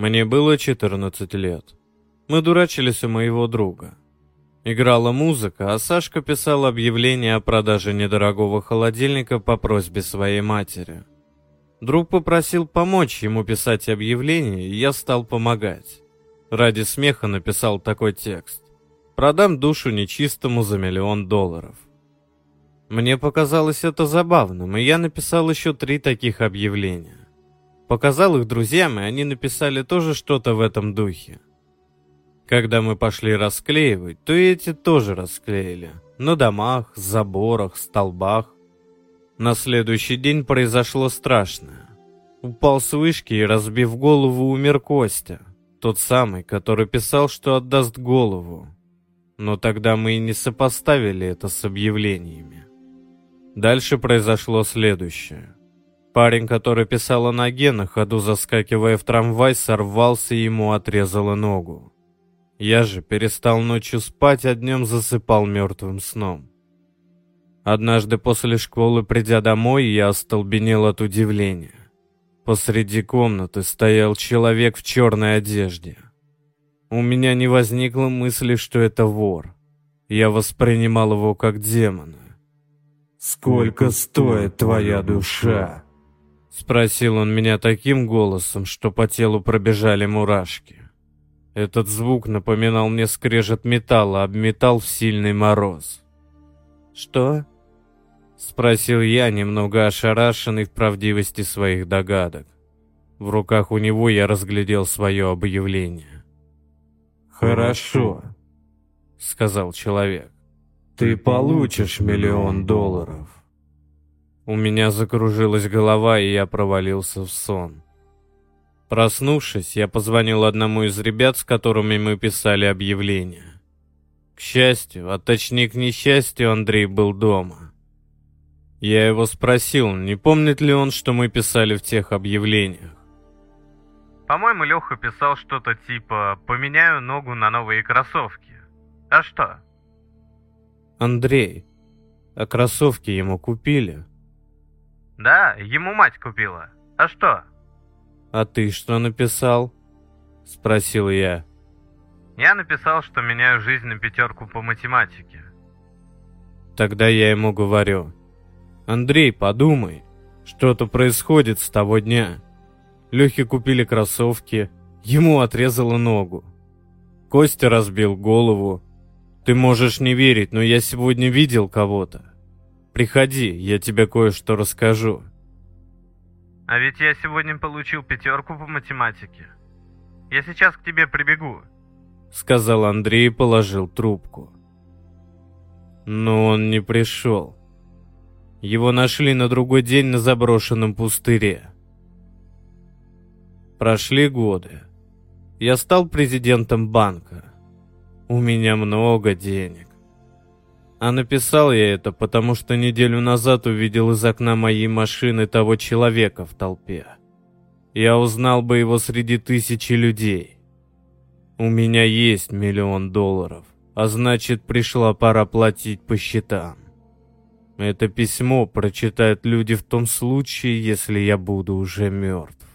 Мне было 14 лет. Мы дурачились у моего друга. Играла музыка, а Сашка писал объявление о продаже недорогого холодильника по просьбе своей матери. Друг попросил помочь ему писать объявление, и я стал помогать. Ради смеха написал такой текст. «Продам душу нечистому за миллион долларов». Мне показалось это забавным, и я написал еще три таких объявления. Показал их друзьям, и они написали тоже что-то в этом духе. Когда мы пошли расклеивать, то и эти тоже расклеили. На домах, заборах, столбах. На следующий день произошло страшное. Упал с вышки и, разбив голову, умер Костя. Тот самый, который писал, что отдаст голову. Но тогда мы и не сопоставили это с объявлениями. Дальше произошло следующее. Парень, который писал о ноге, на ходу заскакивая в трамвай, сорвался и ему отрезало ногу. Я же перестал ночью спать, а днем засыпал мертвым сном. Однажды после школы, придя домой, я остолбенел от удивления. Посреди комнаты стоял человек в черной одежде. У меня не возникло мысли, что это вор. Я воспринимал его как демона. «Сколько стоит твоя душа?» Спросил он меня таким голосом, что по телу пробежали мурашки. Этот звук напоминал мне скрежет металла, об металл в сильный мороз. «Что?» — спросил я, немного ошарашенный в правдивости своих догадок. В руках у него я разглядел свое объявление. «Хорошо», — сказал человек. Ты получишь миллион долларов. У меня закружилась голова, и я провалился в сон. Проснувшись, я позвонил одному из ребят, с которыми мы писали объявление. К счастью, а точнее к несчастью, Андрей был дома. Я его спросил, не помнит ли он, что мы писали в тех объявлениях. По-моему, Леха писал что-то типа «поменяю ногу на новые кроссовки». А что? Андрей. А кроссовки ему купили? Да, ему мать купила. А что? А ты что написал? Спросил я. Я написал, что меняю жизнь на пятерку по математике. Тогда я ему говорю. Андрей, подумай, что-то происходит с того дня. Лехе купили кроссовки, ему отрезало ногу. Костя разбил голову, ты можешь не верить, но я сегодня видел кого-то. Приходи, я тебе кое-что расскажу. А ведь я сегодня получил пятерку по математике. Я сейчас к тебе прибегу. Сказал Андрей и положил трубку. Но он не пришел. Его нашли на другой день на заброшенном пустыре. Прошли годы. Я стал президентом банка. У меня много денег. А написал я это, потому что неделю назад увидел из окна моей машины того человека в толпе. Я узнал бы его среди тысячи людей. У меня есть миллион долларов, а значит пришла пора платить по счетам. Это письмо прочитают люди в том случае, если я буду уже мертв.